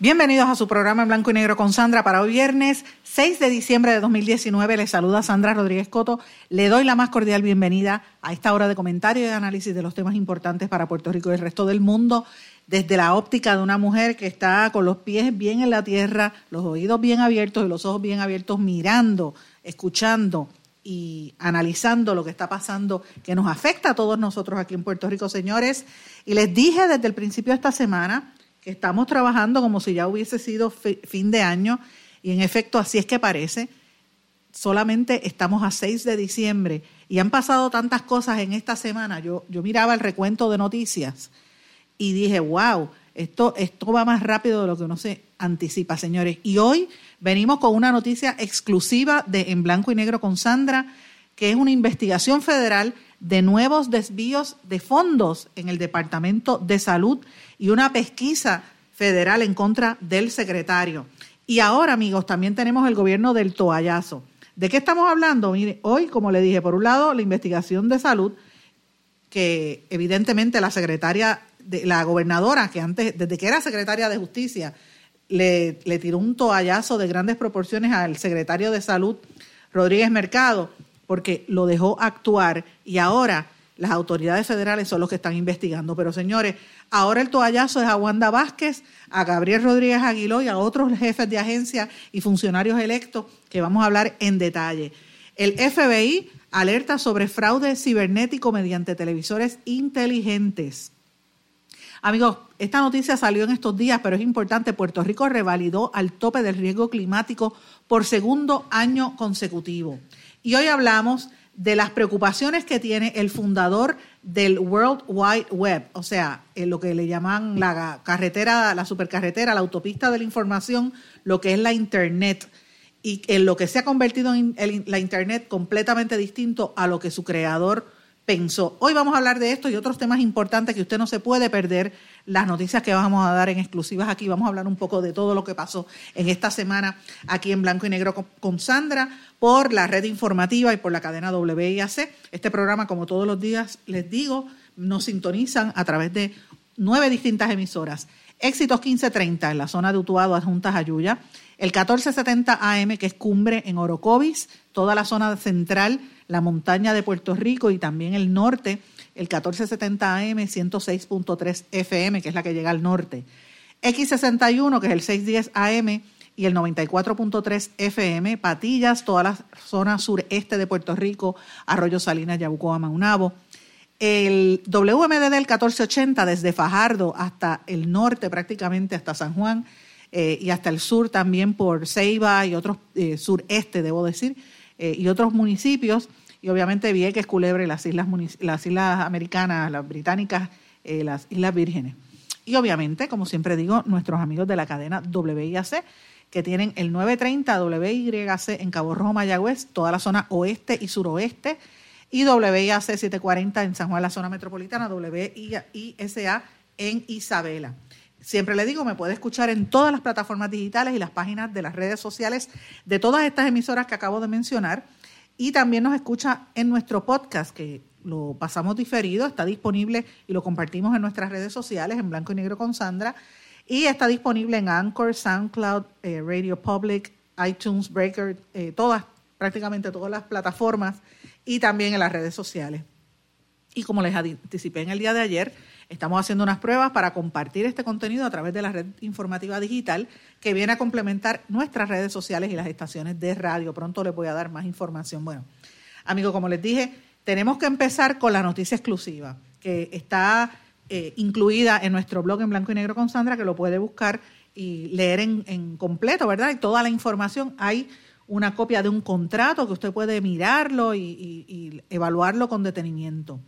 Bienvenidos a su programa en blanco y negro con Sandra para hoy viernes 6 de diciembre de 2019. Les saluda Sandra Rodríguez Coto. Le doy la más cordial bienvenida a esta hora de comentario y análisis de los temas importantes para Puerto Rico y el resto del mundo desde la óptica de una mujer que está con los pies bien en la tierra, los oídos bien abiertos y los ojos bien abiertos mirando, escuchando y analizando lo que está pasando, que nos afecta a todos nosotros aquí en Puerto Rico, señores. Y les dije desde el principio de esta semana estamos trabajando como si ya hubiese sido fin de año, y en efecto así es que parece. Solamente estamos a 6 de diciembre y han pasado tantas cosas en esta semana. Yo, yo miraba el recuento de noticias y dije, wow, esto, esto va más rápido de lo que uno se anticipa, señores. Y hoy venimos con una noticia exclusiva de En Blanco y Negro con Sandra, que es una investigación federal de nuevos desvíos de fondos en el Departamento de Salud y una pesquisa federal en contra del secretario. Y ahora, amigos, también tenemos el gobierno del toallazo. ¿De qué estamos hablando? Mire, hoy, como le dije, por un lado, la investigación de salud, que evidentemente la secretaria, de, la gobernadora, que antes, desde que era secretaria de justicia, le, le tiró un toallazo de grandes proporciones al secretario de salud, Rodríguez Mercado, porque lo dejó actuar y ahora las autoridades federales son los que están investigando. Pero señores, ahora el toallazo es a Wanda Vázquez, a Gabriel Rodríguez Aguiló y a otros jefes de agencia y funcionarios electos que vamos a hablar en detalle. El FBI alerta sobre fraude cibernético mediante televisores inteligentes. Amigos, esta noticia salió en estos días, pero es importante. Puerto Rico revalidó al tope del riesgo climático por segundo año consecutivo. Y hoy hablamos de las preocupaciones que tiene el fundador del World Wide Web, o sea, en lo que le llaman la carretera, la supercarretera, la autopista de la información, lo que es la Internet, y en lo que se ha convertido en la Internet completamente distinto a lo que su creador pensó. Hoy vamos a hablar de esto y otros temas importantes que usted no se puede perder. Las noticias que vamos a dar en exclusivas aquí, vamos a hablar un poco de todo lo que pasó en esta semana aquí en Blanco y Negro con Sandra por la red informativa y por la cadena WIAC. Este programa, como todos los días les digo, nos sintonizan a través de nueve distintas emisoras. Éxitos 1530 en la zona de Utuado, adjuntas a Yuya. El 1470 AM, que es cumbre en Orocovis, toda la zona central la montaña de Puerto Rico y también el norte, el 1470 AM 106.3 FM, que es la que llega al norte. X61, que es el 610 AM y el 94.3 FM, Patillas, toda la zona sureste de Puerto Rico, Arroyo Salinas, Yabucoa, Maunabo. El WMD del 1480 desde Fajardo hasta el norte prácticamente, hasta San Juan eh, y hasta el sur también por Ceiba y otros eh, sureste, debo decir, eh, y otros municipios, y obviamente Vieques, Culebre, las islas, las islas americanas, las británicas, las Islas Vírgenes. Y obviamente, como siempre digo, nuestros amigos de la cadena WIAC, que tienen el 930 WYC en Cabo Rojo, Mayagüez, toda la zona oeste y suroeste, y WIAC 740 en San Juan, la zona metropolitana, WISA en Isabela. Siempre le digo, me puede escuchar en todas las plataformas digitales y las páginas de las redes sociales de todas estas emisoras que acabo de mencionar. Y también nos escucha en nuestro podcast, que lo pasamos diferido, está disponible y lo compartimos en nuestras redes sociales, en blanco y negro con Sandra. Y está disponible en Anchor, SoundCloud, eh, Radio Public, iTunes, Breaker, eh, todas, prácticamente todas las plataformas y también en las redes sociales. Y como les anticipé en el día de ayer, Estamos haciendo unas pruebas para compartir este contenido a través de la red informativa digital que viene a complementar nuestras redes sociales y las estaciones de radio. Pronto les voy a dar más información. Bueno, amigos, como les dije, tenemos que empezar con la noticia exclusiva que está eh, incluida en nuestro blog en blanco y negro con Sandra, que lo puede buscar y leer en, completo, ¿verdad? Y toda la información. Hay una copia de un contrato que usted puede mirarlo y evaluarlo con detenimiento.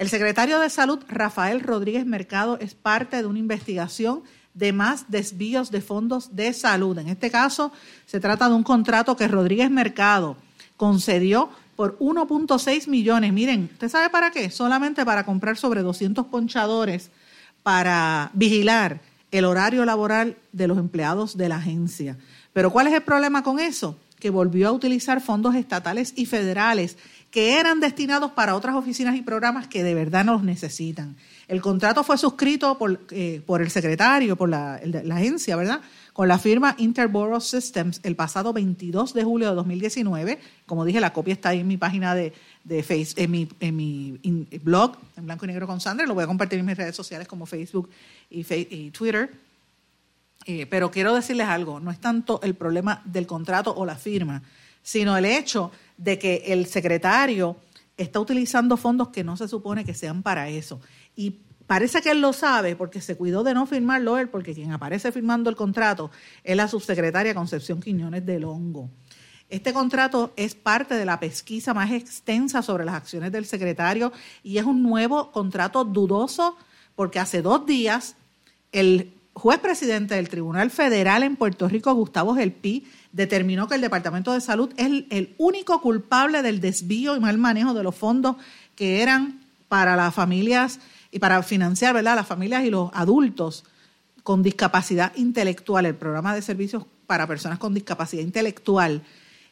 El secretario de Salud, Rafael Rodríguez Mercado, es parte de una investigación de más desvíos de fondos de salud. En este caso, se trata de un contrato que Rodríguez Mercado concedió por 1.6 millones. Miren, ¿usted sabe para qué? Solamente para comprar sobre 200 ponchadores para vigilar el horario laboral de los empleados de la agencia. Pero ¿cuál es el problema con eso? Que volvió a utilizar fondos estatales y federales que eran destinados para otras oficinas y programas que de verdad no los necesitan. El contrato fue suscrito por, eh, por el secretario, por la, la, agencia, ¿verdad? Con la firma Interborough Systems el pasado 22 de julio de 2019. Como dije, la copia está ahí en mi página de, de Facebook, en mi, en mi blog, en blanco y negro con Sandra. Lo voy a compartir en mis redes sociales como Facebook y, y Twitter. Eh, pero quiero decirles algo, no es tanto el problema del contrato o la firma, sino el hecho de que el secretario está utilizando fondos que no se supone que sean para eso. Y parece que él lo sabe porque se cuidó de no firmarlo él, porque quien aparece firmando el contrato es la subsecretaria Concepción Quiñones del Hongo. Este contrato es parte de la pesquisa más extensa sobre las acciones del secretario y es un nuevo contrato dudoso porque hace dos días el juez presidente del Tribunal Federal en Puerto Rico, Gustavo Gelpi, determinó que el Departamento de Salud es el, único culpable del desvío y mal manejo de los fondos que eran para las familias y para financiar ¿verdad? las familias y los adultos con discapacidad intelectual, el programa de servicios para personas con discapacidad intelectual,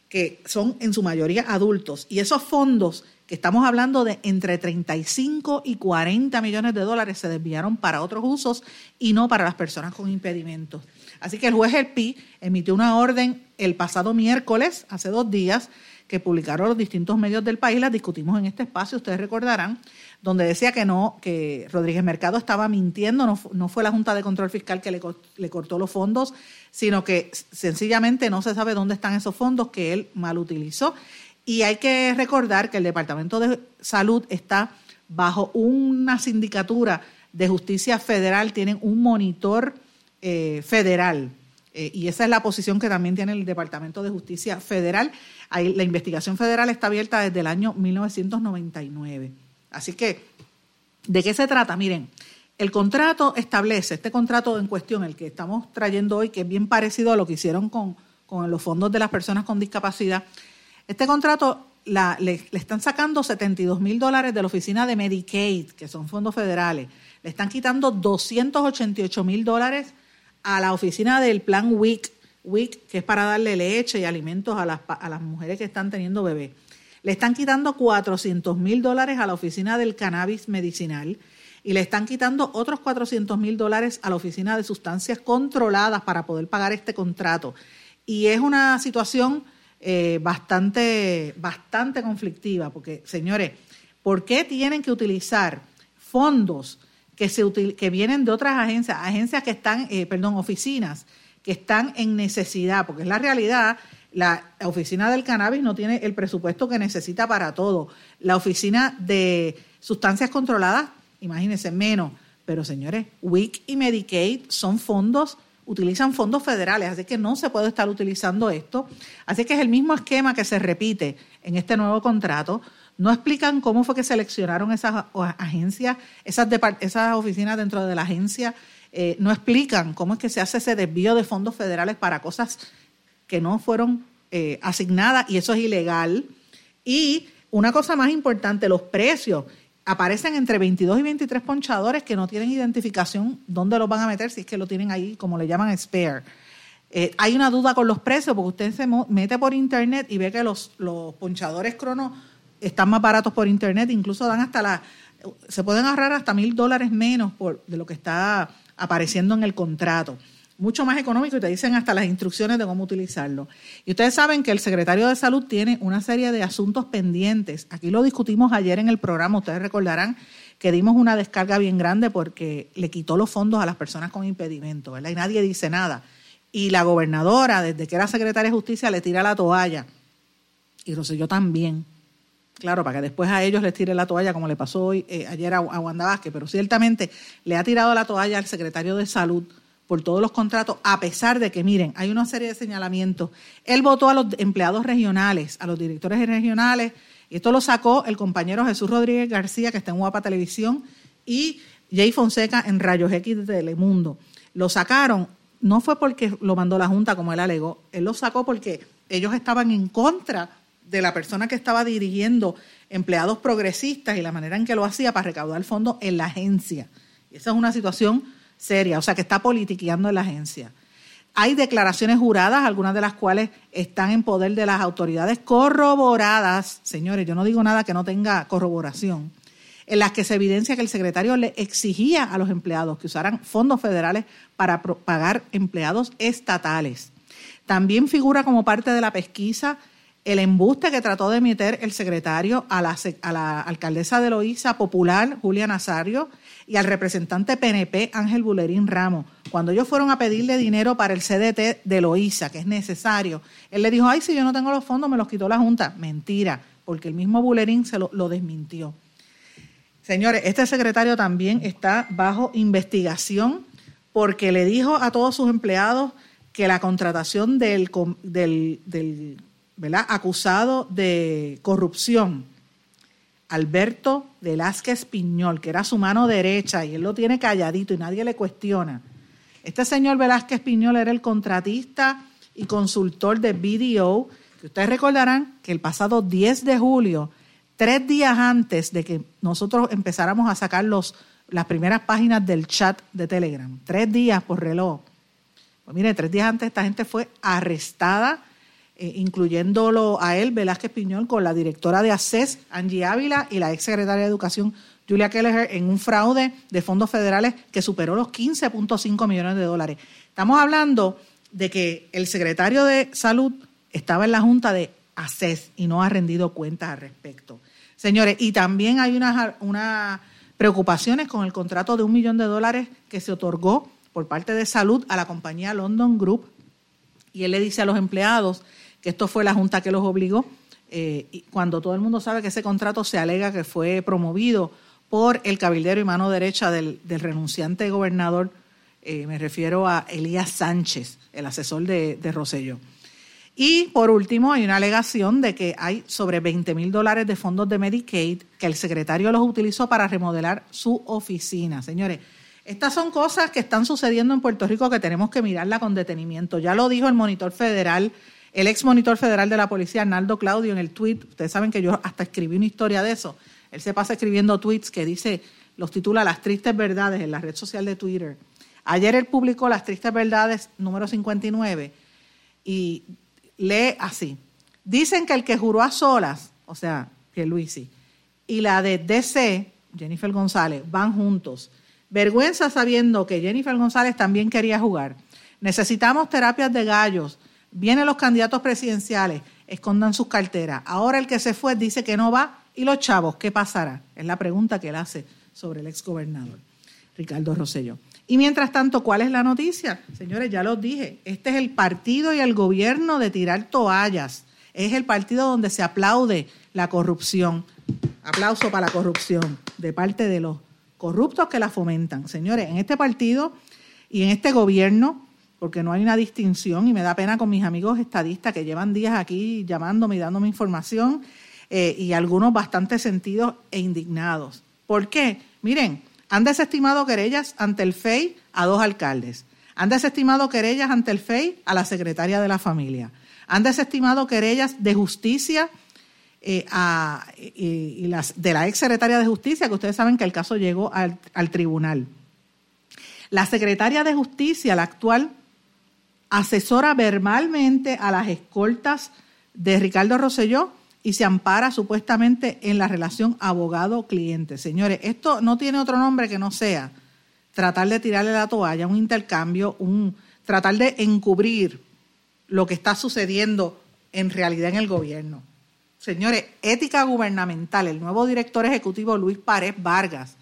que son en su mayoría adultos. Y esos fondos, que estamos hablando de entre 35 y 40 millones de dólares, se desviaron para otros usos y no para las personas con impedimentos. Así que el juez El Pi emitió una orden el pasado miércoles, hace dos días, que publicaron los distintos medios del país, las discutimos en este espacio, ustedes recordarán, donde decía que no, que Rodríguez Mercado estaba mintiendo, no, fue la Junta de Control Fiscal que le, le, cortó los fondos, sino que sencillamente no se sabe dónde están esos fondos que él mal utilizó. Y hay que recordar que el Departamento de Salud está bajo una sindicatura de justicia federal, tienen un monitor eh, federal. Eh, y esa es la posición que también tiene el Departamento de Justicia Federal. La investigación federal está abierta desde el año 1999. Así que, ¿de qué se trata? Miren, el contrato establece, este contrato en cuestión, el que estamos trayendo hoy, que es bien parecido a lo que hicieron con, con los fondos de las personas con discapacidad, este contrato le, están sacando 72 mil dólares de la oficina de Medicaid, que son fondos federales. Le están quitando 288 mil dólares a la oficina del plan WIC, WIC, que es para darle leche y alimentos a las, a las mujeres que están teniendo bebés. Le están quitando 400 mil dólares a la oficina del cannabis medicinal y le están quitando otros 400 mil dólares a la oficina de sustancias controladas para poder pagar este contrato. Y es una situación eh, bastante, bastante conflictiva, porque, señores, ¿por qué tienen que utilizar fondos que, se que vienen de otras agencias, agencias que están, eh, perdón, oficinas que están en necesidad, porque es la realidad, la oficina del cannabis no tiene el presupuesto que necesita para todo. La oficina de sustancias controladas, imagínense, menos. Pero señores, WIC y Medicaid son fondos, utilizan fondos federales, así que no se puede estar utilizando esto. Así que es el mismo esquema que se repite en este nuevo contrato. No explican cómo fue que seleccionaron esas agencias, esas, oficinas dentro de la agencia. Eh, no explican cómo es que se hace ese desvío de fondos federales para cosas que no fueron eh, asignadas y eso es ilegal. Y una cosa más importante, los precios aparecen entre 22 y 23 ponchadores que no tienen identificación dónde los van a meter, si es que lo tienen ahí, como le llaman spare. Eh, hay una duda con los precios porque usted se mete por internet y ve que los, los ponchadores crono están más baratos por internet, incluso dan hasta la, se pueden ahorrar hasta mil dólares menos por, de lo que está apareciendo en el contrato. Mucho más económico y te dicen hasta las instrucciones de cómo utilizarlo. Y ustedes saben que el secretario de Salud tiene una serie de asuntos pendientes. Aquí lo discutimos ayer en el programa, ustedes recordarán que dimos una descarga bien grande porque le quitó los fondos a las personas con impedimento, ¿verdad? Y nadie dice nada. Y la gobernadora, desde que era secretaria de Justicia, le tira la toalla. Y yo también claro, para que después a ellos les tire la toalla, como le pasó hoy, eh, ayer a, Wanda Vázquez, pero ciertamente le ha tirado la toalla al secretario de Salud por todos los contratos, a pesar de que, miren, hay una serie de señalamientos. Él votó a los empleados regionales, a los directores regionales, Y esto lo sacó el compañero Jesús Rodríguez García, que está en Guapa Televisión, y Jay Fonseca en Rayos X de Telemundo. Lo sacaron, no fue porque lo mandó la Junta, como él alegó, él lo sacó porque ellos estaban en contra de la persona que estaba dirigiendo empleados progresistas y la manera en que lo hacía para recaudar fondos en la agencia. Y esa es una situación seria, o sea, que está politiqueando en la agencia. Hay declaraciones juradas, algunas de las cuales están en poder de las autoridades corroboradas, señores, yo no digo nada que no tenga corroboración, en las que se evidencia que el secretario le exigía a los empleados que usaran fondos federales para pagar empleados estatales. También figura como parte de la pesquisa el embuste que trató de emitir el secretario a la, a la alcaldesa de Loíza popular, Julia Nazario, y al representante PNP, Ángel Bulerín Ramos. Cuando ellos fueron a pedirle dinero para el CDT de Loíza, que es necesario, él le dijo, ay, si yo no tengo los fondos, me los quitó la Junta. Mentira, porque el mismo Bulerín se lo, desmintió. Señores, este secretario también está bajo investigación porque le dijo a todos sus empleados que la contratación del acusado de corrupción, Alberto Velázquez Piñol, que era su mano derecha y él lo tiene calladito y nadie le cuestiona. Este señor Velázquez Piñol era el contratista y consultor de BDO, que ustedes recordarán que el pasado 10 de julio, tres días antes de que nosotros empezáramos a sacar los, las primeras páginas del chat de Telegram, tres días por reloj. Pues mire, tres días antes esta gente fue arrestada eh, incluyéndolo a él, Velázquez Piñol, con la directora de ACES, Angie Ávila, y la ex secretaria de Educación, Julia Kelleher, en un fraude de fondos federales que superó los 15.5 millones de dólares. Estamos hablando de que el secretario de Salud estaba en la Junta de ACES y no ha rendido cuentas al respecto. Señores, y también hay unas, unas preocupaciones con el contrato de un millón de dólares que se otorgó por parte de Salud a la compañía London Group. Y él le dice a los empleados que esto fue la Junta que los obligó, eh, cuando todo el mundo sabe que ese contrato se alega que fue promovido por el cabildero y mano derecha del, renunciante gobernador, eh, me refiero a Elías Sánchez, el asesor de, de Y por último, hay una alegación de que hay sobre 20 mil dólares de fondos de Medicaid que el secretario los utilizó para remodelar su oficina. Señores, estas son cosas que están sucediendo en Puerto Rico que tenemos que mirarla con detenimiento. Ya lo dijo el monitor federal el ex monitor federal de la policía, Arnaldo Claudio, en el tweet, ustedes saben que yo hasta escribí una historia de eso. Él se pasa escribiendo tweets que dice, los titula Las tristes verdades en la red social de Twitter. Ayer él publicó Las tristes verdades número 59 y lee así. Dicen que el que juró a solas, o sea, Luisi, y la de DC, Jennifer González, van juntos. Vergüenza sabiendo que Jennifer González también quería jugar. Necesitamos terapias de gallos Vienen los candidatos presidenciales, escondan sus carteras. Ahora el que se fue dice que no va. ¿Y los chavos qué pasará? Es la pregunta que él hace sobre el exgobernador, Ricardo Rosselló. Y mientras tanto, ¿cuál es la noticia? Señores, ya los dije, este es el partido y el gobierno de tirar toallas. Es el partido donde se aplaude la corrupción. Aplauso para la corrupción de parte de los corruptos que la fomentan. Señores, en este partido y en este gobierno porque no hay una distinción y me da pena con mis amigos estadistas que llevan días aquí llamándome y dándome información eh, y algunos bastante sentidos e indignados. ¿Por qué? Miren, han desestimado querellas ante el FEI a dos alcaldes, han desestimado querellas ante el FEI a la secretaria de la familia, han desestimado querellas de justicia eh, las, de la ex secretaria de justicia, que ustedes saben que el caso llegó al tribunal. La secretaria de justicia, la actual, asesora verbalmente a las escoltas de Ricardo Rosselló y se ampara supuestamente en la relación abogado-cliente. Señores, esto no tiene otro nombre que no sea tratar de tirarle la toalla, un intercambio, un tratar de encubrir lo que está sucediendo en realidad en el gobierno. Señores, ética gubernamental, el nuevo director ejecutivo Luis Párez Vargas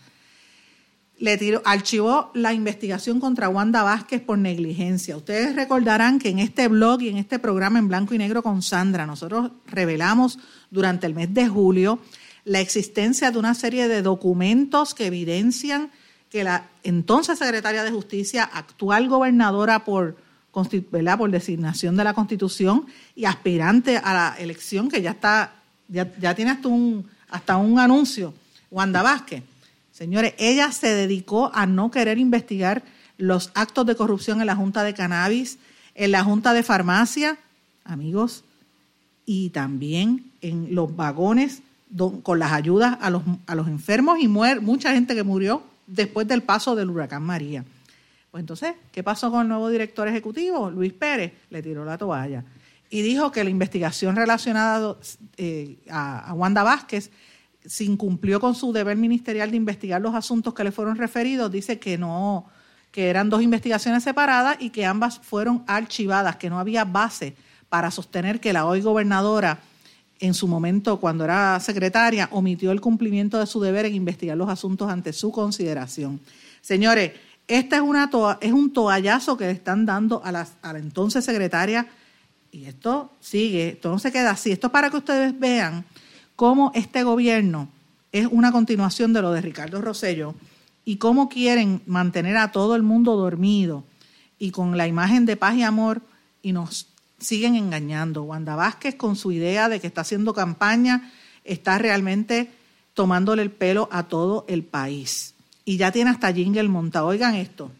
le tiró, archivó la investigación contra Wanda Vázquez por negligencia. Ustedes recordarán que en este blog y en este programa en blanco y negro con Sandra, nosotros revelamos durante el mes de julio la existencia de una serie de documentos que evidencian que la entonces secretaria de Justicia, actual gobernadora por, por designación de la Constitución y aspirante a la elección, que ya está ya, ya tiene hasta un, hasta un anuncio, Wanda Vázquez. Señores, ella se dedicó a no querer investigar los actos de corrupción en la Junta de Cannabis, en la Junta de Farmacia, amigos, y también en los vagones con las ayudas a los, a los enfermos y mucha gente que murió después del paso del huracán María. Pues entonces, ¿qué pasó con el nuevo director ejecutivo? Luis Pérez le tiró la toalla y dijo que la investigación relacionada eh, a, a Wanda Vázquez se incumplió con su deber ministerial de investigar los asuntos que le fueron referidos, dice que no, que eran dos investigaciones separadas y que ambas fueron archivadas, que no había base para sostener que la hoy gobernadora en su momento, cuando era secretaria, omitió el cumplimiento de su deber en investigar los asuntos ante su consideración. Señores, este es, una es un toallazo que le están dando a la, a la entonces secretaria y esto sigue, esto no se queda así. Esto es para que ustedes vean cómo este gobierno es una continuación de lo de Ricardo Rosello y cómo quieren mantener a todo el mundo dormido y con la imagen de paz y amor y nos siguen engañando. Wanda Vázquez con su idea de que está haciendo campaña está realmente tomándole el pelo a todo el país. Y ya tiene hasta jingle montado. Oigan esto.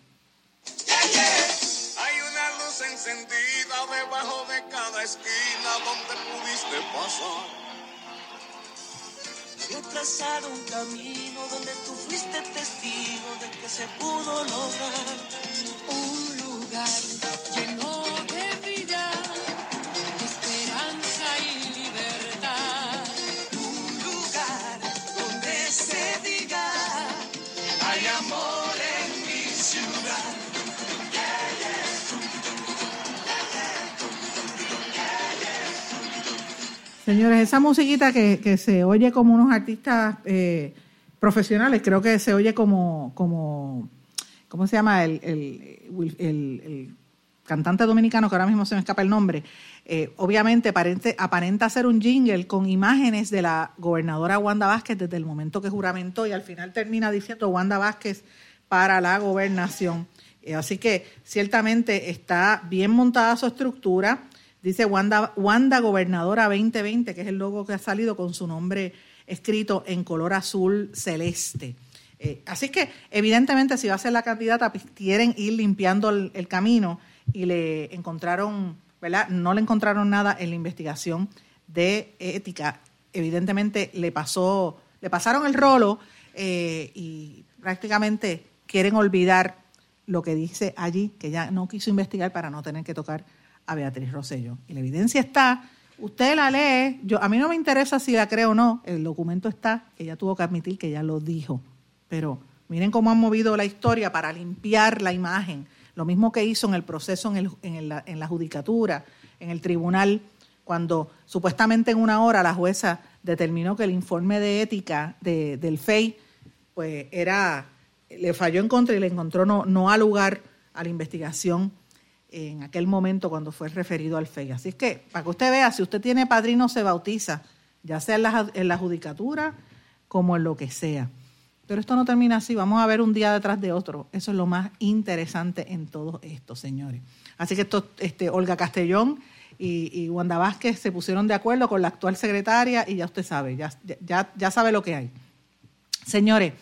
Trazado un camino donde tú fuiste testigo de que se pudo lograr un lugar Señores, esa musiquita que, que se oye como unos artistas eh, profesionales, creo que se oye como, como ¿cómo se llama? El, el, cantante dominicano, que ahora mismo se me escapa el nombre, eh, obviamente aparenta ser un jingle con imágenes de la gobernadora Wanda Vázquez desde el momento que juramentó y al final termina diciendo Wanda Vázquez para la gobernación. Eh, así que ciertamente está bien montada su estructura. Dice Wanda, Wanda Gobernadora 2020, que es el logo que ha salido con su nombre escrito en color azul celeste. Eh, así que, evidentemente, si va a ser la candidata, pues quieren ir limpiando el, camino y le encontraron, ¿verdad? No le encontraron nada en la investigación de ética. Evidentemente, le pasó, le pasaron el rolo eh, y prácticamente quieren olvidar lo que dice allí, que ya no quiso investigar para no tener que tocar a Beatriz Rosello. Y la evidencia está, usted la lee, yo, a mí no me interesa si la cree o no, el documento está, ella tuvo que admitir que ya lo dijo. Pero miren cómo han movido la historia para limpiar la imagen. Lo mismo que hizo en el proceso en, el, en, la, en la judicatura, en el tribunal, cuando supuestamente en una hora la jueza determinó que el informe de ética de, del FEI pues era le falló en contra y le encontró no, no a lugar a la investigación en aquel momento cuando fue referido al FEI. Así es que, para que usted vea, si usted tiene padrino, se bautiza, ya sea en la, en la judicatura como en lo que sea. Pero esto no termina así, vamos a ver un día detrás de otro. Eso es lo más interesante en todo esto, señores. Así que esto, este, Olga Castellón y, y, Wanda Vázquez se pusieron de acuerdo con la actual secretaria y ya usted sabe, ya, ya, ya sabe lo que hay. Señores,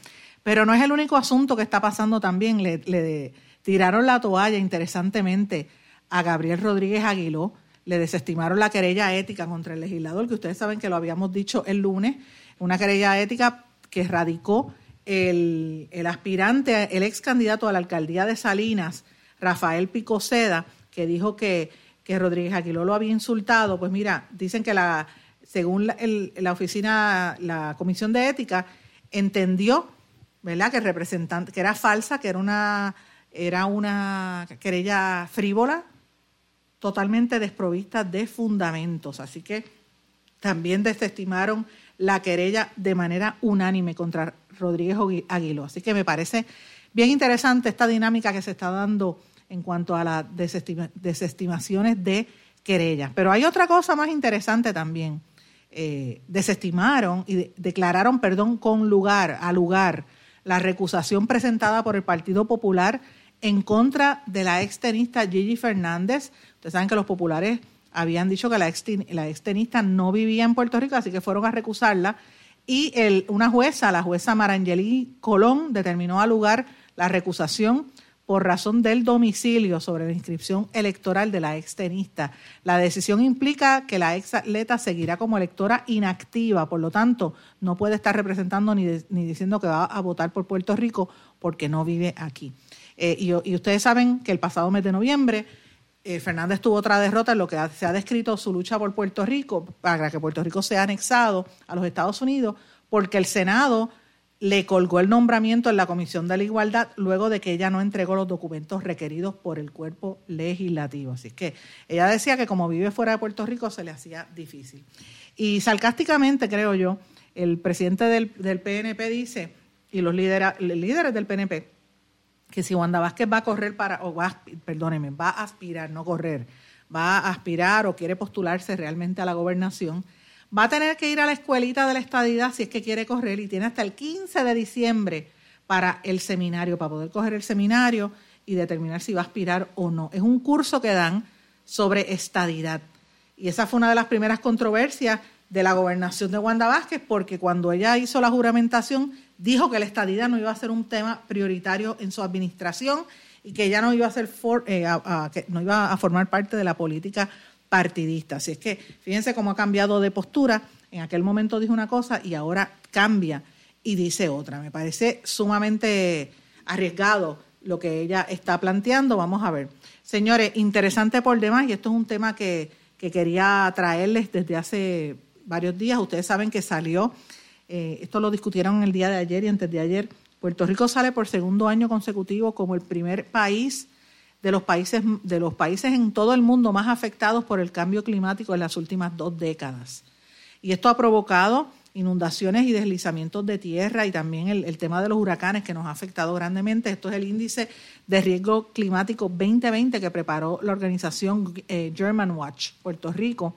pero no es el único asunto que está pasando también. Le, le tiraron la toalla, interesantemente, a Gabriel Rodríguez Aguiló. Le desestimaron la querella ética contra el legislador, que ustedes saben que lo habíamos dicho el lunes, una querella ética que radicó el, el, aspirante, el ex candidato a la alcaldía de Salinas, Rafael Picoceda, que dijo que, que Rodríguez Aguiló lo había insultado, pues mira, dicen que la, según la, el, la oficina, la comisión de ética, entendió, ¿verdad?, que representante, que era falsa, que era una, era una querella frívola, totalmente desprovista de fundamentos. Así que también desestimaron la querella de manera unánime contra Rodríguez Aguiló. Así que me parece bien interesante esta dinámica que se está dando en cuanto a las desestima, desestimaciones de querellas. Pero hay otra cosa más interesante también. Eh, desestimaron y de, declararon, perdón, con lugar, a lugar, la recusación presentada por el Partido Popular en contra de la extenista Gigi Fernández. Ustedes saben que los populares habían dicho que la, extenista no vivía en Puerto Rico, así que fueron a recusarla. Y una jueza, la jueza Marangeli Colón, determinó al lugar la recusación por razón del domicilio sobre la inscripción electoral de la extenista. La decisión implica que la ex atleta seguirá como electora inactiva, por lo tanto, no puede estar representando ni, ni diciendo que va a votar por Puerto Rico porque no vive aquí. Eh, y, ustedes saben que el pasado mes de noviembre eh, Fernández tuvo otra derrota en lo que se ha descrito su lucha por Puerto Rico, para que Puerto Rico sea anexado a los Estados Unidos, porque el Senado le colgó el nombramiento en la Comisión de la Igualdad luego de que ella no entregó los documentos requeridos por el cuerpo legislativo. Así que ella decía que como vive fuera de Puerto Rico se le hacía difícil. Y sarcásticamente, creo yo, el presidente del, PNP dice, y los líderes del PNP, que si Wanda Vázquez va a correr para, o va, perdóneme, va a aspirar, no correr, va a aspirar o quiere postularse realmente a la gobernación, va a tener que ir a la escuelita de la estadidad si es que quiere correr y tiene hasta el 15 de diciembre para el seminario, para poder coger el seminario y determinar si va a aspirar o no. Es un curso que dan sobre estadidad. Y esa fue una de las primeras controversias de la gobernación de Wanda Vázquez, porque cuando ella hizo la juramentación, dijo que la estadidad no iba a ser un tema prioritario en su administración y que ella no iba a ser eh, que no iba a formar parte de la política partidista. Así es que fíjense cómo ha cambiado de postura. En aquel momento dijo una cosa y ahora cambia y dice otra. Me parece sumamente arriesgado lo que ella está planteando. Vamos a ver. Señores, interesante por demás, y esto es un tema que, que quería traerles desde hace varios días. Ustedes saben que salió eh, esto lo discutieron el día de ayer y antes de ayer, Puerto Rico sale por segundo año consecutivo como el primer país de los países de los países en todo el mundo más afectados por el cambio climático en las últimas dos décadas. Y esto ha provocado inundaciones y deslizamientos de tierra y también el, tema de los huracanes que nos ha afectado grandemente. Esto es el índice de riesgo climático 2020 que preparó la organización eh, German Watch Puerto Rico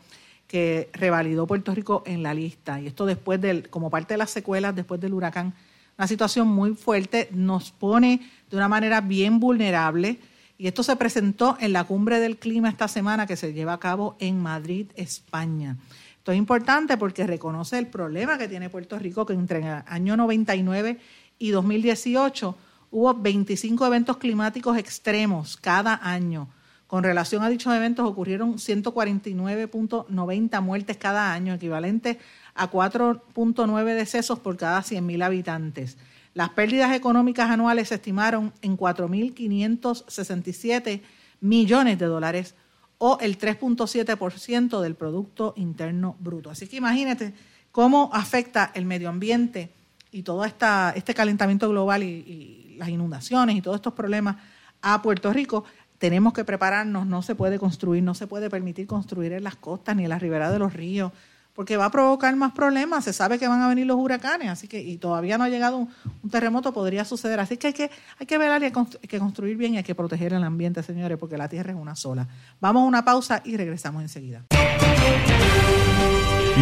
que revalidó Puerto Rico en la lista. Y esto después del, como parte de las secuelas después del huracán, una situación muy fuerte, nos pone de una manera bien vulnerable. Y esto se presentó en la cumbre del clima esta semana que se lleva a cabo en Madrid, España. Esto es importante porque reconoce el problema que tiene Puerto Rico, que entre el año 99 y 2018 hubo 25 eventos climáticos extremos cada año con relación a dichos eventos ocurrieron 149.90 muertes cada año, equivalente a 4.9 decesos por cada 100.000 habitantes. Las pérdidas económicas anuales se estimaron en 4.567 millones de dólares o el 3.7% del Producto Interno Bruto. Así que imagínate cómo afecta el medio ambiente y todo este calentamiento global y las inundaciones y todos estos problemas a Puerto Rico tenemos que prepararnos, no se puede construir, no se puede permitir construir en las costas ni en las riberas de los ríos, porque va a provocar más problemas, se sabe que van a venir los huracanes, así que, y todavía no ha llegado un, terremoto, podría suceder, así que hay que, hay que velar y hay que construir bien y hay que proteger el ambiente, señores, porque la tierra es una sola. Vamos a una pausa y regresamos enseguida.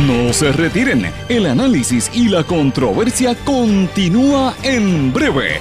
No se retiren, el análisis y la controversia continúa en breve,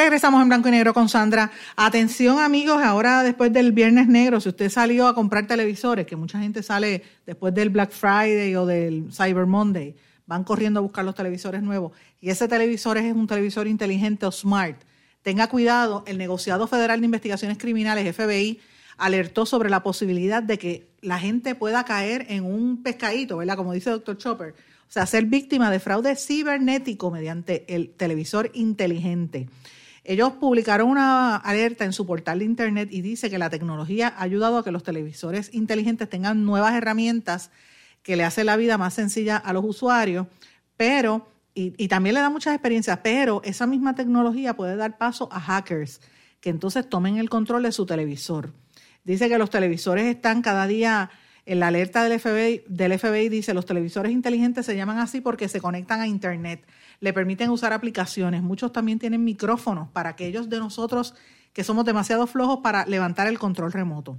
Regresamos en blanco y negro con Sandra. Atención amigos, ahora después del Viernes Negro, si usted salió a comprar televisores, que mucha gente sale después del Black Friday o del Cyber Monday, van corriendo a buscar los televisores nuevos y ese televisor es un televisor inteligente o smart. Tenga cuidado, el negociado federal de investigaciones criminales, FBI, alertó sobre la posibilidad de que la gente pueda caer en un pescadito, ¿verdad? Como dice doctor Chopper. O sea, ser víctima de fraude cibernético mediante el televisor inteligente. Ellos publicaron una alerta en su portal de internet y dice que la tecnología ha ayudado a que los televisores inteligentes tengan nuevas herramientas que le hacen la vida más sencilla a los usuarios, pero, y, también le da muchas experiencias, pero esa misma tecnología puede dar paso a hackers que entonces tomen el control de su televisor. Dice que los televisores están cada día la alerta del FBI, del FBI dice, los televisores inteligentes se llaman así porque se conectan a Internet. le permiten usar aplicaciones. Muchos también tienen micrófonos para aquellos de nosotros que somos demasiado flojos para levantar el control remoto.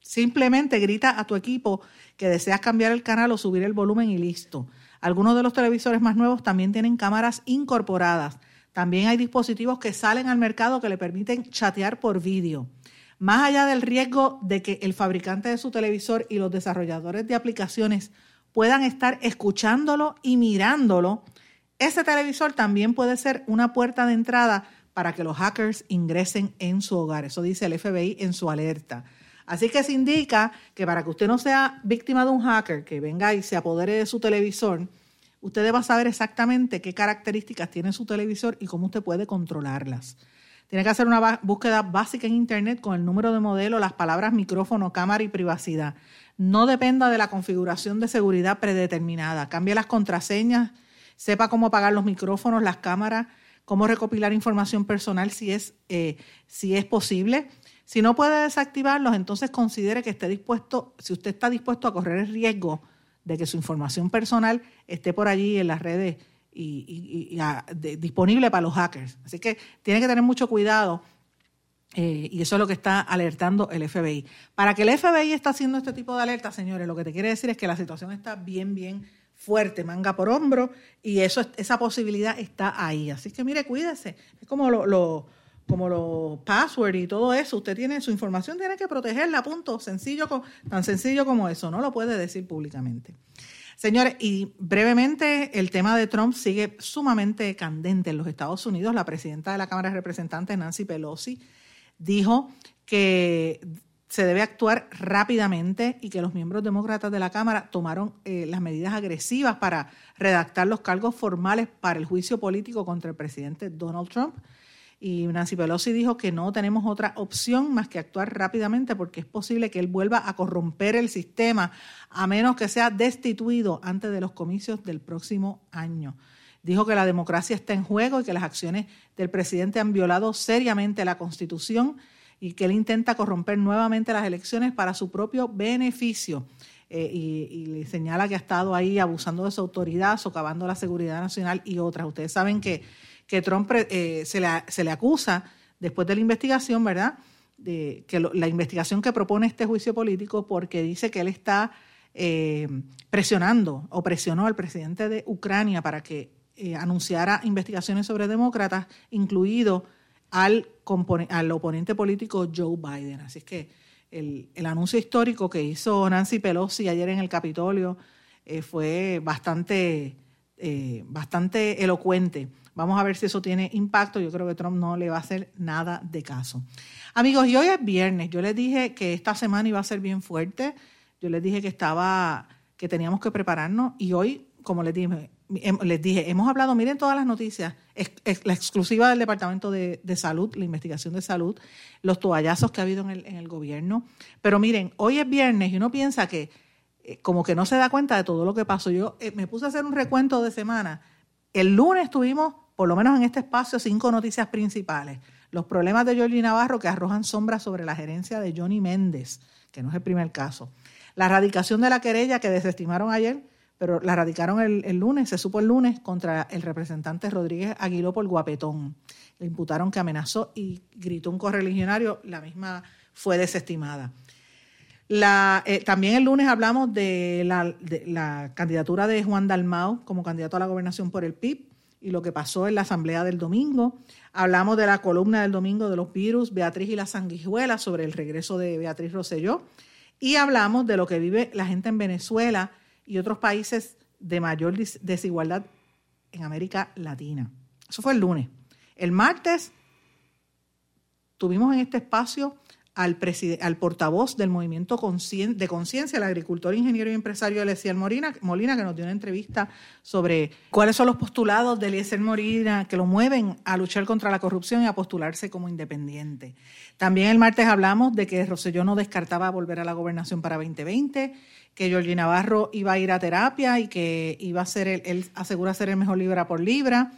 Simplemente grita a tu equipo que deseas cambiar el canal o subir el volumen y listo. Algunos de los televisores más nuevos también tienen cámaras incorporadas. También hay dispositivos que salen al mercado que le permiten chatear por vídeo. Más allá del riesgo de que el fabricante de su televisor y los desarrolladores de aplicaciones puedan estar escuchándolo y mirándolo, ese televisor también puede ser una puerta de entrada para que los hackers ingresen en su hogar. Eso dice el FBI en su alerta. Así que se indica que para que usted no sea víctima de un hacker que venga y se apodere de su televisor, usted deba saber exactamente qué características tiene su televisor y cómo usted puede controlarlas. Tiene que hacer una búsqueda básica en Internet con el número de modelo, las palabras micrófono, cámara y privacidad. No dependa de la configuración de seguridad predeterminada. Cambie las contraseñas, sepa cómo apagar los micrófonos, las cámaras, cómo recopilar información personal si es, eh, si es posible si no puede desactivarlos, entonces considere que esté dispuesto, si usted está dispuesto a correr el riesgo de que su información personal esté por allí en las redes y, disponible para los hackers. Así que tiene que tener mucho cuidado eh, y eso es lo que está alertando el FBI. Para que el FBI esté haciendo este tipo de alertas, señores, lo que te quiere decir es que la situación está bien, bien fuerte, manga por hombro, y eso, esa posibilidad está ahí. Así que mire, cuídese. Es como lo como los passwords y todo eso, usted tiene su información, tiene que protegerla, punto. Sencillo, tan sencillo como eso, no lo puede decir públicamente. Señores, y brevemente, el tema de Trump sigue sumamente candente en los Estados Unidos. La presidenta de la Cámara de Representantes, Nancy Pelosi, dijo que se debe actuar rápidamente y que los miembros demócratas de la Cámara tomaron eh, las medidas agresivas para redactar los cargos formales para el juicio político contra el presidente Donald Trump. Y Nancy Pelosi dijo que no tenemos otra opción más que actuar rápidamente porque es posible que él vuelva a corromper el sistema a menos que sea destituido antes de los comicios del próximo año. Dijo que la democracia está en juego y que las acciones del presidente han violado seriamente la Constitución y que él intenta corromper nuevamente las elecciones para su propio beneficio. Eh, y, y, le señala que ha estado ahí abusando de su autoridad, socavando la seguridad nacional y otras. Ustedes saben que que Trump eh, se, le, se, le, acusa después de la investigación, ¿verdad? De, que la investigación que propone este juicio político porque dice que él está eh, presionando o presionó al presidente de Ucrania para que eh, anunciara investigaciones sobre demócratas, incluido al, al oponente político Joe Biden. Así que el, el, anuncio histórico que hizo Nancy Pelosi ayer en el Capitolio fue bastante, bastante elocuente Vamos a ver si eso tiene impacto. Yo creo que Trump no le va a hacer nada de caso. Amigos, y hoy es viernes. Yo les dije que esta semana iba a ser bien fuerte. Yo les dije que estaba, que teníamos que prepararnos. Y hoy, como les dije, les dije, hemos hablado, miren todas las noticias, la exclusiva del Departamento de, Salud, la investigación de salud, los toallazos que ha habido en el, en el gobierno. Pero miren, hoy es viernes y uno piensa que eh, como que no se da cuenta de todo lo que pasó. Yo eh, me puse a hacer un recuento de semana. El lunes tuvimos por lo menos en este espacio, cinco noticias principales. Los problemas de Jordi Navarro que arrojan sombras sobre la gerencia de Johnny Méndez, que no es el primer caso. La radicación de la querella que desestimaron ayer, pero la radicaron el, lunes, se supo el lunes, contra el representante Rodríguez Aguiló por guapetón. Le imputaron que amenazó y gritó un correligionario, la misma fue desestimada. Eh, también el lunes hablamos de la, de la, candidatura de Juan Dalmau como candidato a la gobernación por el PIB y lo que pasó en la asamblea del domingo. Hablamos de la columna del domingo de los virus, Beatriz y la sanguijuela, sobre el regreso de Beatriz Rosselló. Y hablamos de lo que vive la gente en Venezuela y otros países de mayor desigualdad en América Latina. Eso fue el lunes. El martes tuvimos en este espacio al, portavoz del movimiento de conciencia, el agricultor, ingeniero y empresario Eliezer Molina, Molina, que nos dio una entrevista sobre cuáles son los postulados de Eliezer Molina que lo mueven a luchar contra la corrupción y a postularse como independiente. También el martes hablamos de que Roselló no descartaba volver a la gobernación para 2020, que Georgie Navarro iba a ir a terapia y que iba a ser, él asegura ser el mejor libra por libra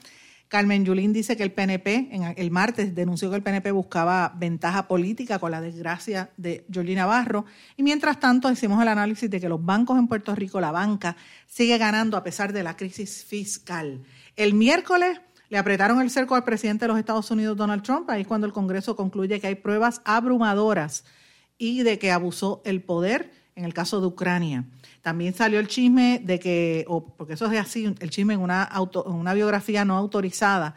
Carmen Yulín dice que el PNP, en el martes denunció que el PNP buscaba ventaja política con la desgracia de Georgina Navarro. Y mientras tanto, hicimos el análisis de que los bancos en Puerto Rico, la banca, sigue ganando a pesar de la crisis fiscal. El miércoles le apretaron el cerco al presidente de los Estados Unidos, Donald Trump, ahí es cuando el Congreso concluye que hay pruebas abrumadoras y de que abusó el poder en el caso de Ucrania. También salió el chisme de que, porque eso es así, el chisme en una, una biografía no autorizada,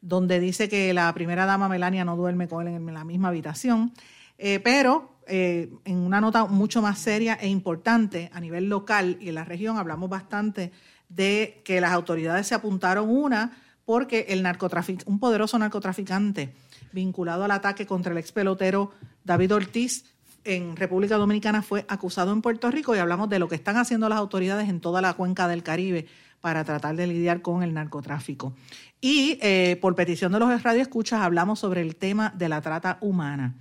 donde dice que la primera dama Melania no duerme con él en la misma habitación, eh, pero eh, en una nota mucho más seria e importante a nivel local y en la región hablamos bastante de que las autoridades se apuntaron una porque el narcotrafic un poderoso narcotraficante vinculado al ataque contra el ex pelotero David Ortiz en República Dominicana fue acusado en Puerto Rico y hablamos de lo que están haciendo las autoridades en toda la cuenca del Caribe para tratar de lidiar con el narcotráfico. Y eh, por petición de los radioescuchas hablamos sobre el tema de la trata humana.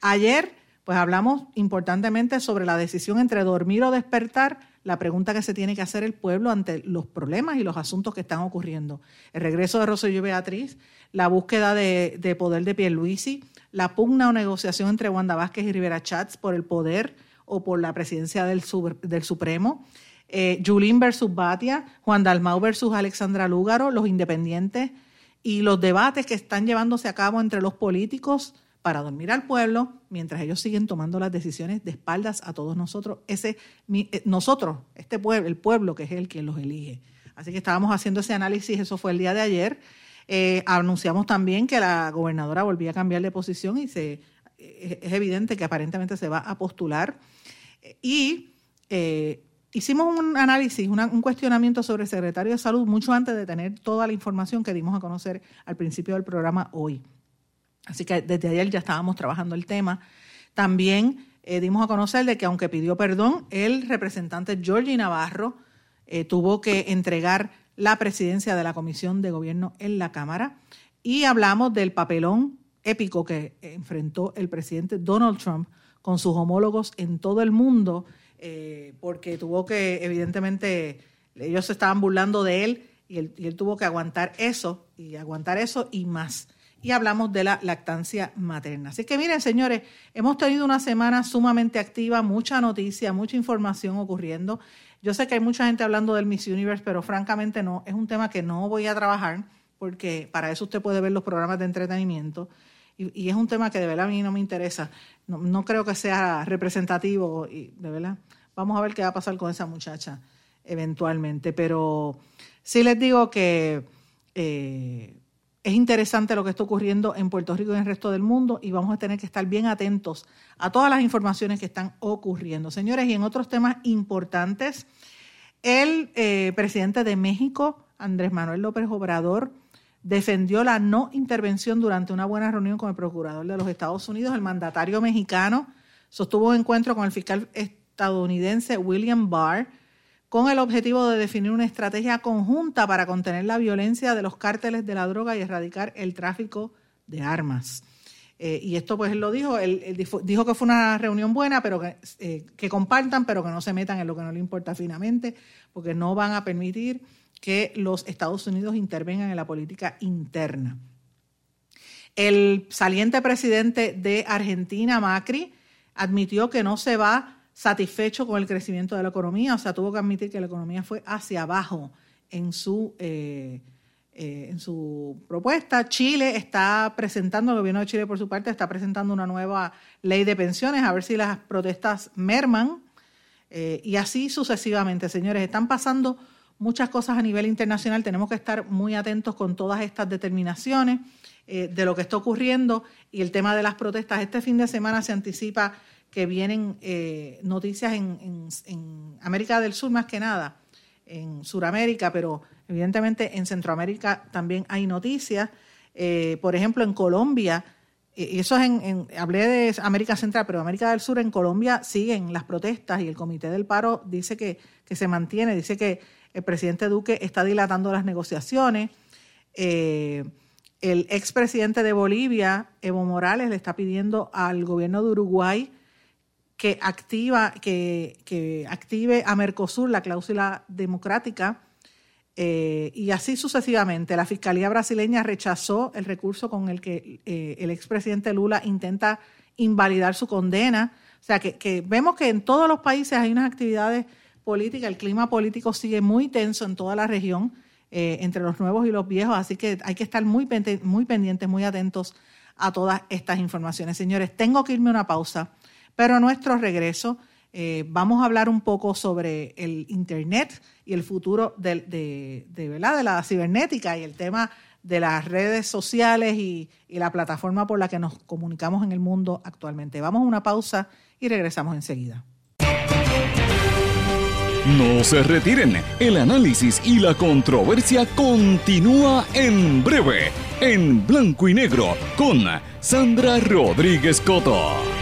Ayer, pues hablamos importantemente sobre la decisión entre dormir o despertar, la pregunta que se tiene que hacer el pueblo ante los problemas y los asuntos que están ocurriendo. El regreso de Rosselló Beatriz, la búsqueda de, de poder de Pierluisi, la pugna o negociación entre Wanda Vázquez y Rivera Chats por el poder o por la presidencia del, del Supremo, eh, versus Batia, Juan Dalmau versus Alexandra Lúgaro, los independientes y los debates que están llevándose a cabo entre los políticos para dormir al pueblo mientras ellos siguen tomando las decisiones de espaldas a todos nosotros, ese eh, nosotros, este pueblo, el pueblo que es el quien los elige. Así que estábamos haciendo ese análisis, eso fue el día de ayer. Eh, anunciamos también que la gobernadora volvía a cambiar de posición y se, eh, es evidente que aparentemente se va a postular. Y eh, hicimos un análisis, un cuestionamiento sobre el secretario de salud mucho antes de tener toda la información que dimos a conocer al principio del programa hoy. Así que desde ayer ya estábamos trabajando el tema. También dimos a conocer de que aunque pidió perdón, el representante Georgie Navarro tuvo que entregar la presidencia de la Comisión de Gobierno en la Cámara y hablamos del papelón épico que enfrentó el presidente Donald Trump con sus homólogos en todo el mundo, eh, porque tuvo que, evidentemente, ellos se estaban burlando de él y él, y él tuvo que aguantar eso y aguantar eso y más y hablamos de la lactancia materna. Así que miren, señores, hemos tenido una semana sumamente activa, mucha noticia, mucha información ocurriendo. Yo sé que hay mucha gente hablando del Miss Universe, pero francamente no, es un tema que no voy a trabajar porque para eso usted puede ver los programas de entretenimiento. Y, es un tema que de verdad a mí no me interesa. No, creo que sea representativo y de verdad. Vamos a ver qué va a pasar con esa muchacha eventualmente, pero sí les digo que eh, es interesante lo que está ocurriendo en Puerto Rico y en el resto del mundo y vamos a tener que estar bien atentos a todas las informaciones que están ocurriendo. Señores, y en otros temas importantes, el eh, presidente de México, Andrés Manuel López Obrador, defendió la no intervención durante una buena reunión con el procurador de los Estados Unidos. El mandatario mexicano sostuvo un encuentro con el fiscal estadounidense William Barr con el objetivo de definir una estrategia conjunta para contener la violencia de los cárteles de la droga y erradicar el tráfico de armas. Eh, y esto pues él lo dijo, él, dijo que fue una reunión buena, pero que, eh, que, compartan, pero que no se metan en lo que no le importa finamente, porque no van a permitir que los Estados Unidos intervengan en la política interna. El saliente presidente de Argentina, Macri, admitió que no se va satisfecho con el crecimiento de la economía, o sea, tuvo que admitir que la economía fue hacia abajo en su, eh, eh, en su propuesta. Chile está presentando, el gobierno de Chile por su parte está presentando una nueva ley de pensiones, a ver si las protestas merman, eh, y así sucesivamente, señores, están pasando muchas cosas a nivel internacional, tenemos que estar muy atentos con todas estas determinaciones de lo que está ocurriendo y el tema de las protestas. Este fin de semana se anticipa que vienen eh, noticias en, América del Sur más que nada, en Sudamérica, pero evidentemente en Centroamérica también hay noticias. Eh, por ejemplo, en Colombia, y eso es en, hablé de América Central, pero América del Sur, en Colombia siguen las protestas y el Comité del Paro dice que, que se mantiene, dice que el presidente Duque está dilatando las negociaciones. Eh, el expresidente de Bolivia, Evo Morales, le está pidiendo al gobierno de Uruguay que, activa, que, active a Mercosur la cláusula democrática eh, y así sucesivamente. La Fiscalía brasileña rechazó el recurso con el que eh, el expresidente Lula intenta invalidar su condena. O sea, que, vemos que en todos los países hay unas actividades políticas, el clima político sigue muy tenso en toda la región, eh, entre los nuevos y los viejos, así que hay que estar muy, muy pendientes, muy atentos a todas estas informaciones. Señores, tengo que irme a una pausa, pero a nuestro regreso eh, vamos a hablar un poco sobre el Internet y el futuro de, la cibernética y el tema de las redes sociales y, y, la plataforma por la que nos comunicamos en el mundo actualmente. Vamos a una pausa y regresamos enseguida. No se retiren, el análisis y la controversia continúa en breve, en blanco y negro, con Sandra Rodríguez Coto.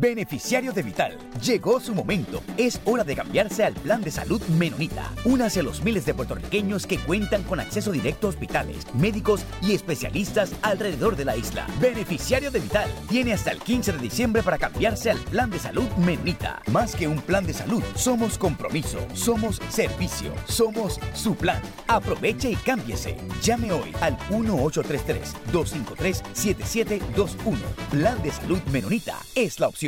Beneficiario de Vital, llegó su momento. Es hora de cambiarse al plan de salud Menonita. Únase a los miles de puertorriqueños que cuentan con acceso directo a hospitales, médicos y especialistas alrededor de la isla. Beneficiario de Vital tiene hasta el 15 de diciembre para cambiarse al plan de salud Menonita. Más que un plan de salud, somos compromiso, somos servicio, somos su plan. Aproveche y cámbiese. Llame hoy al 1833-253-7721. Plan de salud Menonita es la opción.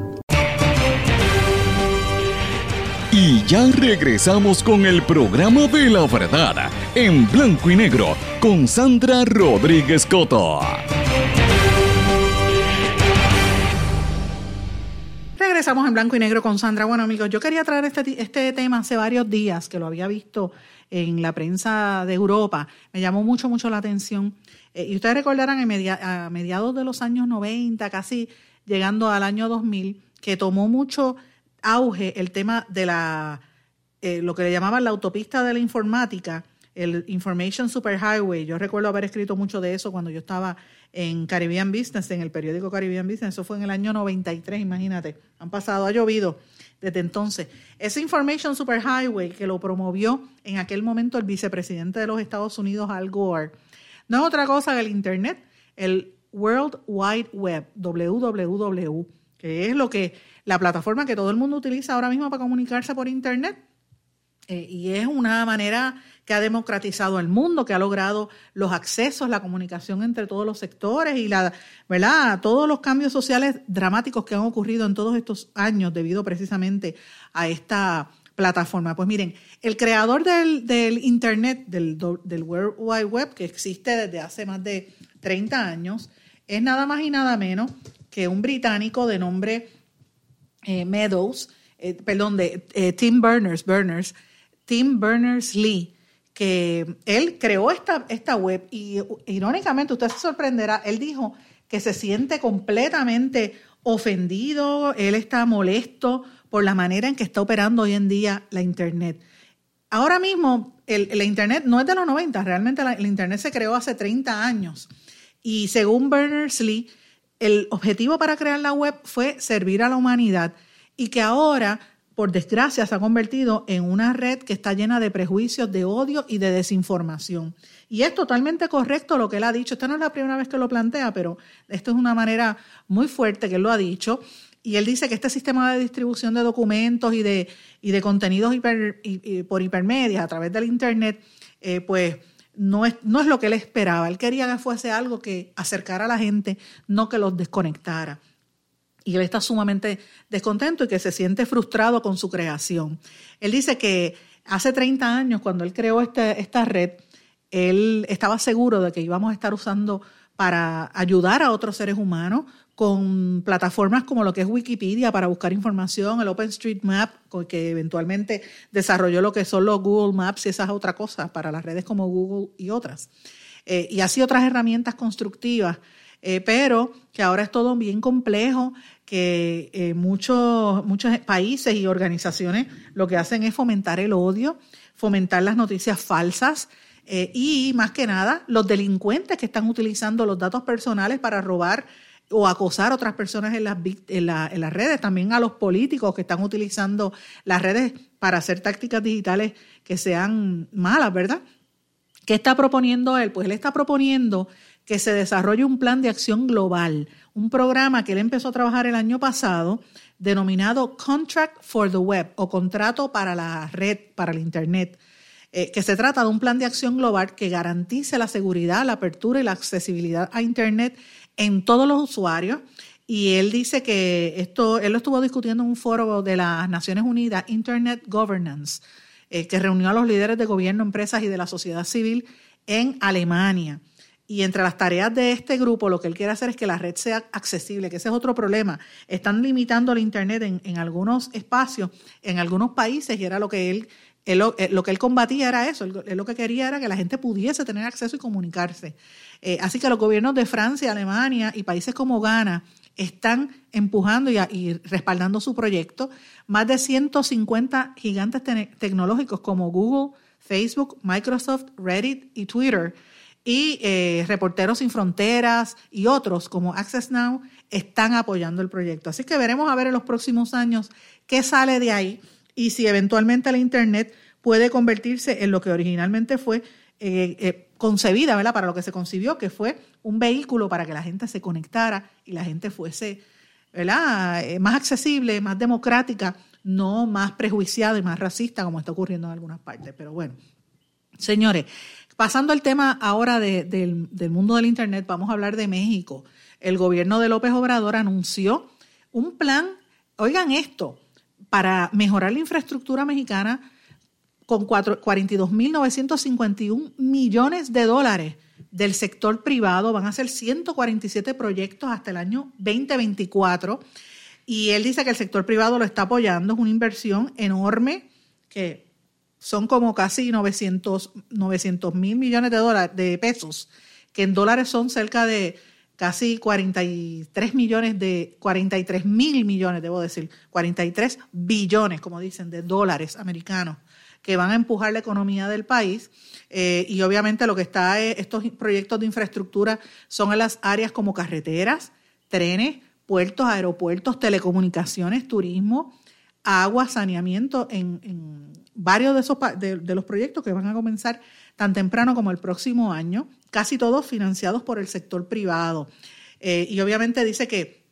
Y ya regresamos con el programa de la verdad en blanco y negro con Sandra Rodríguez Coto. Regresamos en blanco y negro con Sandra. Bueno amigos, yo quería traer este, este tema hace varios días que lo había visto en la prensa de Europa. Me llamó mucho, mucho la atención. Eh, y ustedes recordarán a mediados de los años 90, casi llegando al año 2000, que tomó mucho auge el tema de la, eh, lo que le llamaban la autopista de la informática, el Information Superhighway. Yo recuerdo haber escrito mucho de eso cuando yo estaba en Caribbean Business, en el periódico Caribbean Business. Eso fue en el año 93, imagínate. Han pasado, ha llovido desde entonces. Ese Information Superhighway que lo promovió en aquel momento el vicepresidente de los Estados Unidos, Al Gore, no es otra cosa que el Internet, el World Wide Web, WWW, que es lo que la plataforma que todo el mundo utiliza ahora mismo para comunicarse por Internet. Eh, y es una manera que ha democratizado el mundo, que ha logrado los accesos, la comunicación entre todos los sectores y la, ¿verdad? todos los cambios sociales dramáticos que han ocurrido en todos estos años debido precisamente a esta plataforma. Pues miren, el creador del, Internet, del, del World Wide Web, que existe desde hace más de 30 años, es nada más y nada menos que un británico de nombre eh, Meadows, eh, perdón, de eh, Tim Berners, Berners, Tim Berners-Lee, que él creó esta, esta web y irónicamente usted se sorprenderá, él dijo que se siente completamente ofendido, él está molesto por la manera en que está operando hoy en día la Internet. Ahora mismo, el, la Internet no es de los 90, realmente la, Internet se creó hace 30 años. Y según Berners-Lee, el objetivo para crear la web fue servir a la humanidad y que ahora, por desgracia, se ha convertido en una red que está llena de prejuicios, de odio y de desinformación. Y es totalmente correcto lo que él ha dicho. Esta no es la primera vez que lo plantea, pero esto es una manera muy fuerte que él lo ha dicho. Y él dice que este sistema de distribución de documentos y de, y de contenidos por hipermedia a través del Internet, eh, pues no es, no es lo que él esperaba. Él quería que fuese algo que acercara a la gente, no que los desconectara. Y él está sumamente descontento y que se siente frustrado con su creación. Él dice que hace 30 años, cuando él creó este, esta red, él estaba seguro de que íbamos a estar usando para ayudar a otros seres humanos con plataformas como lo que es Wikipedia para buscar información, el OpenStreetMap, que eventualmente desarrolló lo que son los Google Maps y esas otras cosas para las redes como Google y otras. Eh, y así otras herramientas constructivas, eh, pero que ahora es todo bien complejo, que eh, muchos, muchos países y organizaciones lo que hacen es fomentar el odio, fomentar las noticias falsas, y más que nada los delincuentes que están utilizando los datos personales para robar o acosar a otras personas en las, en, las redes, también a los políticos que están utilizando las redes para hacer tácticas digitales que sean malas, ¿verdad? ¿Qué está proponiendo él? Pues él está proponiendo que se desarrolle un plan de acción global, un programa que él empezó a trabajar el año pasado denominado Contract for the Web o contrato para la red, para el Internet, eh, que se trata de un plan de acción global que garantice la seguridad, la apertura y la accesibilidad a Internet en todos los usuarios. Y él dice que esto, él lo estuvo discutiendo en un foro de las Naciones Unidas, Internet Governance, eh, que reunió a los líderes de gobierno, empresas y de la sociedad civil en Alemania. Y entre las tareas de este grupo, lo que él quiere hacer es que la red sea accesible, que ese es otro problema. Están limitando el Internet en, en algunos espacios, en algunos países, y era lo que él eh, lo que él combatía era eso, él, lo que quería era que la gente pudiese tener acceso y comunicarse. Eh, así que los gobiernos de Francia, Alemania y países como Ghana están empujando y, respaldando su proyecto. Más de 150 gigantes tecnológicos como Google, Facebook, Microsoft, Reddit y Twitter y eh, Reporteros Sin Fronteras y otros como Access Now están apoyando el proyecto. Así que veremos a ver en los próximos años qué sale de ahí y si eventualmente la Internet puede convertirse en lo que originalmente fue eh, concebida, ¿verdad? Para lo que se concibió, que fue un vehículo para que la gente se conectara y la gente fuese, ¿verdad? Eh, más accesible, más democrática, no más prejuiciada y más racista como está ocurriendo en algunas partes. Pero bueno, señores, pasando al tema ahora del, del mundo del Internet, vamos a hablar de México. El gobierno de López Obrador anunció un plan, oigan esto, para mejorar la infraestructura mexicana con 42.951 millones de dólares del sector privado. Van a ser 147 proyectos hasta el año 2024. Y él dice que el sector privado lo está apoyando. Es una inversión enorme que son como casi 900 mil millones de, dólares, de pesos, que en dólares son cerca de casi 43 millones de, 43 mil millones, debo decir, 43 billones, como dicen, de dólares americanos que van a empujar la economía del país. Eh, y obviamente lo que está, estos proyectos de infraestructura son las áreas como carreteras, trenes, puertos, aeropuertos, telecomunicaciones, turismo, agua, saneamiento, en, varios de, esos, de los proyectos que van a comenzar tan temprano como el próximo año casi todos financiados por el sector privado. Eh, y obviamente dice que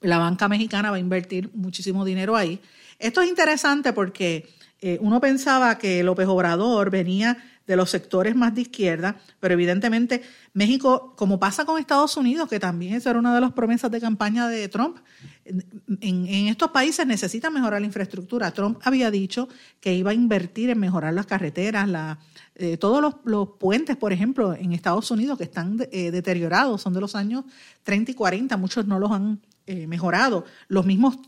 la banca mexicana va a invertir muchísimo dinero ahí. Esto es interesante porque eh, uno pensaba que López Obrador venía de los sectores más de izquierda, pero evidentemente México, como pasa con Estados Unidos, que también esa era una de las promesas de campaña de Trump, en, en, estos países necesita mejorar la infraestructura. Trump había dicho que iba a invertir en mejorar las carreteras, la, eh, todos los, puentes, por ejemplo, en Estados Unidos que están eh, deteriorados, son de los años 30 y 40, muchos no los han eh, mejorado. Los mismos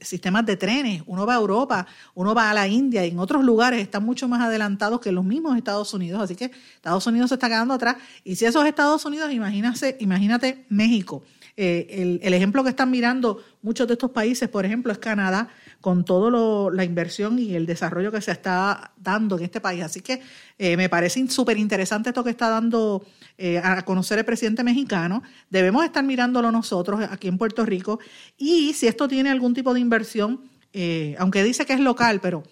sistemas de trenes, uno va a Europa, uno va a la India y en otros lugares están mucho más adelantados que los mismos Estados Unidos, así que Estados Unidos se está quedando atrás. Y si eso es Estados Unidos, imagínate, imagínate México. el, el ejemplo que están mirando muchos de estos países, por ejemplo, es Canadá, con toda la inversión y el desarrollo que se está dando en este país. Así que eh, me parece súper interesante esto que está dando eh, a conocer el presidente mexicano. Debemos estar mirándolo nosotros aquí en Puerto Rico y si esto tiene algún tipo de inversión eh, aunque dice que es local, pero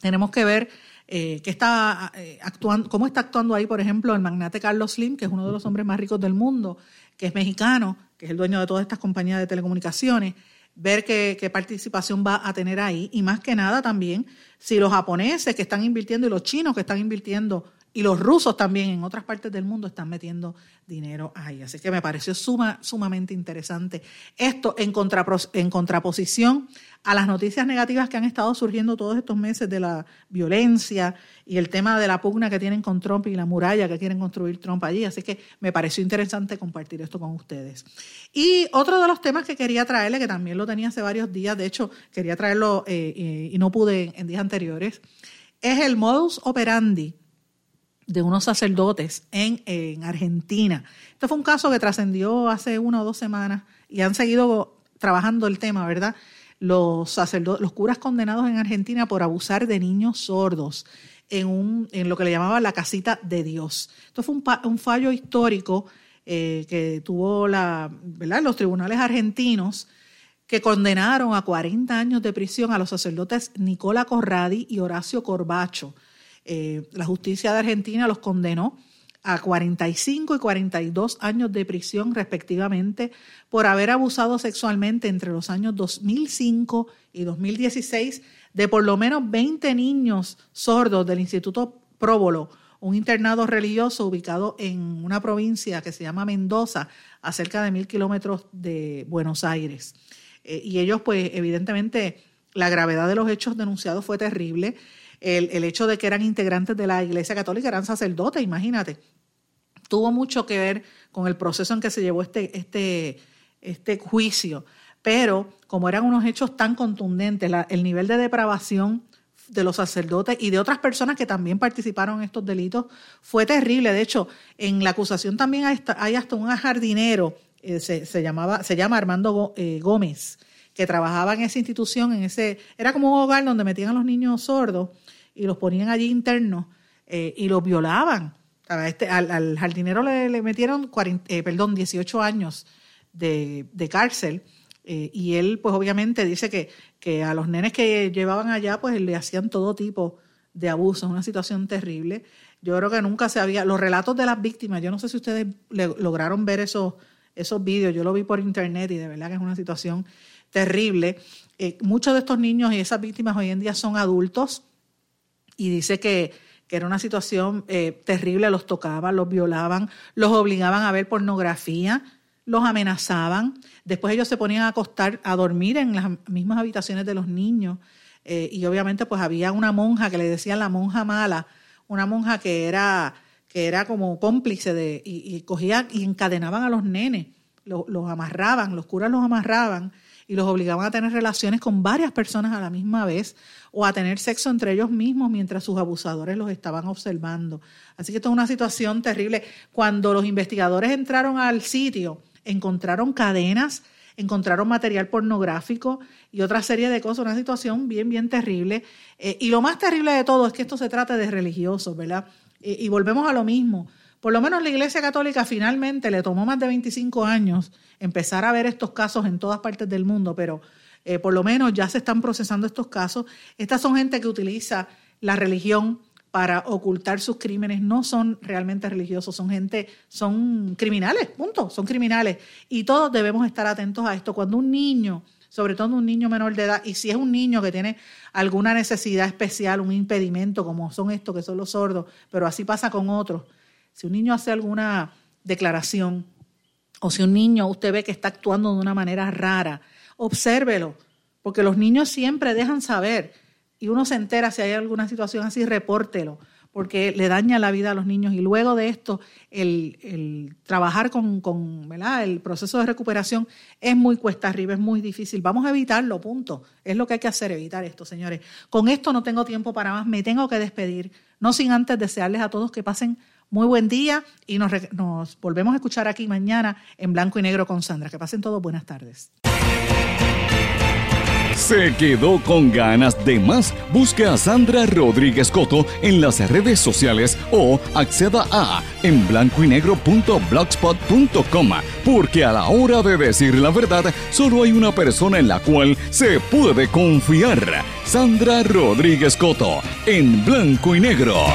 tenemos que ver está actuando, cómo está actuando ahí, por ejemplo, el magnate Carlos Slim, que es uno de los hombres más ricos del mundo, que es mexicano, que es el dueño de todas estas compañías de telecomunicaciones, ver qué, participación va a tener ahí y más que nada también si los japoneses que están invirtiendo y los chinos que están invirtiendo y los rusos también en otras partes del mundo están metiendo dinero ahí. Así que me pareció suma, sumamente interesante esto en contraposición a las noticias negativas que han estado surgiendo todos estos meses de la violencia y el tema de la pugna que tienen con Trump y la muralla que quieren construir Trump allí. Así que me pareció interesante compartir esto con ustedes. Y otro de los temas que quería traerle, que también lo tenía hace varios días, de hecho quería traerlo eh, y no pude en días anteriores, es el modus operandi de unos sacerdotes en, en Argentina. Este fue un caso que trascendió hace una o dos semanas y han seguido trabajando el tema, ¿verdad? Los sacerdotes, los curas condenados en Argentina por abusar de niños sordos en, un, en lo que le llamaba la casita de Dios. Esto fue un, un fallo histórico eh, que tuvo la, los tribunales argentinos que condenaron a 40 años de prisión a los sacerdotes Nicola Corradi y Horacio Corbacho eh, la justicia de Argentina los condenó a 45 y 42 años de prisión respectivamente por haber abusado sexualmente entre los años 2005 y 2016 de por lo menos 20 niños sordos del Instituto Próbolo, un internado religioso ubicado en una provincia que se llama Mendoza, a cerca de mil kilómetros de Buenos Aires. Eh, y ellos, pues, evidentemente, la gravedad de los hechos denunciados fue terrible el, hecho de que eran integrantes de la Iglesia Católica, eran sacerdotes, imagínate. Tuvo mucho que ver con el proceso en que se llevó este, este, este juicio. Pero como eran unos hechos tan contundentes, el nivel de depravación de los sacerdotes y de otras personas que también participaron en estos delitos fue terrible. De hecho, en la acusación también hay hasta, un jardinero, eh, se, llamaba, se llama Armando eh, Gómez, que trabajaba en esa institución, en ese, era como un hogar donde metían a los niños sordos y los ponían allí internos eh, y los violaban. Este, al, jardinero le, metieron eh, perdón, 18 años de, cárcel eh, y él pues obviamente dice que, que a los nenes que llevaban allá pues le hacían todo tipo de abusos, una situación terrible. Yo creo que nunca se había, los relatos de las víctimas, yo no sé si ustedes lograron ver esos, esos vídeos, yo lo vi por internet y de verdad que es una situación terrible. muchos de estos niños y esas víctimas hoy en día son adultos, y dice que, que era una situación eh, terrible, los tocaban, los violaban, los obligaban a ver pornografía, los amenazaban, después ellos se ponían a acostar, a dormir en las mismas habitaciones de los niños eh, y obviamente pues había una monja que le decían la monja mala, una monja que era, que era como cómplice de, y, y cogía y encadenaban a los nenes, los, los amarraban, los curas los amarraban y los obligaban a tener relaciones con varias personas a la misma vez o a tener sexo entre ellos mismos mientras sus abusadores los estaban observando. Así que esto es una situación terrible. Cuando los investigadores entraron al sitio, encontraron cadenas, encontraron material pornográfico y otra serie de cosas, una situación bien, bien terrible. Eh, y lo más terrible de todo es que esto se trata de religiosos, ¿verdad? y volvemos a lo mismo. Por lo menos la Iglesia Católica finalmente le tomó más de 25 años empezar a ver estos casos en todas partes del mundo, pero eh, por lo menos ya se están procesando estos casos. Estas son gente que utiliza la religión para ocultar sus crímenes, no son realmente religiosos, son gente, son criminales, punto, son criminales. Y todos debemos estar atentos a esto. Cuando un niño, sobre todo un niño menor de edad, y si es un niño que tiene alguna necesidad especial, un impedimento, como son estos que son los sordos, pero así pasa con otros, si un niño hace alguna declaración o si un niño usted ve que está actuando de una manera rara, obsérvelo, porque los niños siempre dejan saber y uno se entera si hay alguna situación así, repórtelo, porque le daña la vida a los niños. Y luego de esto, el, trabajar con, con el proceso de recuperación es muy cuesta arriba, es muy difícil. Vamos a evitarlo, punto. Es lo que hay que hacer, evitar esto, señores. Con esto no tengo tiempo para más, me tengo que despedir, no sin antes desearles a todos que pasen muy buen día y nos, volvemos a escuchar aquí mañana en blanco y negro con Sandra. Que pasen todos buenas tardes. ¿Se quedó con ganas de más? Busque a Sandra Rodríguez Coto en las redes sociales o acceda a en blanco y negro.blogspot.com porque a la hora de decir la verdad solo hay una persona en la cual se puede confiar. Sandra Rodríguez Coto en blanco y negro.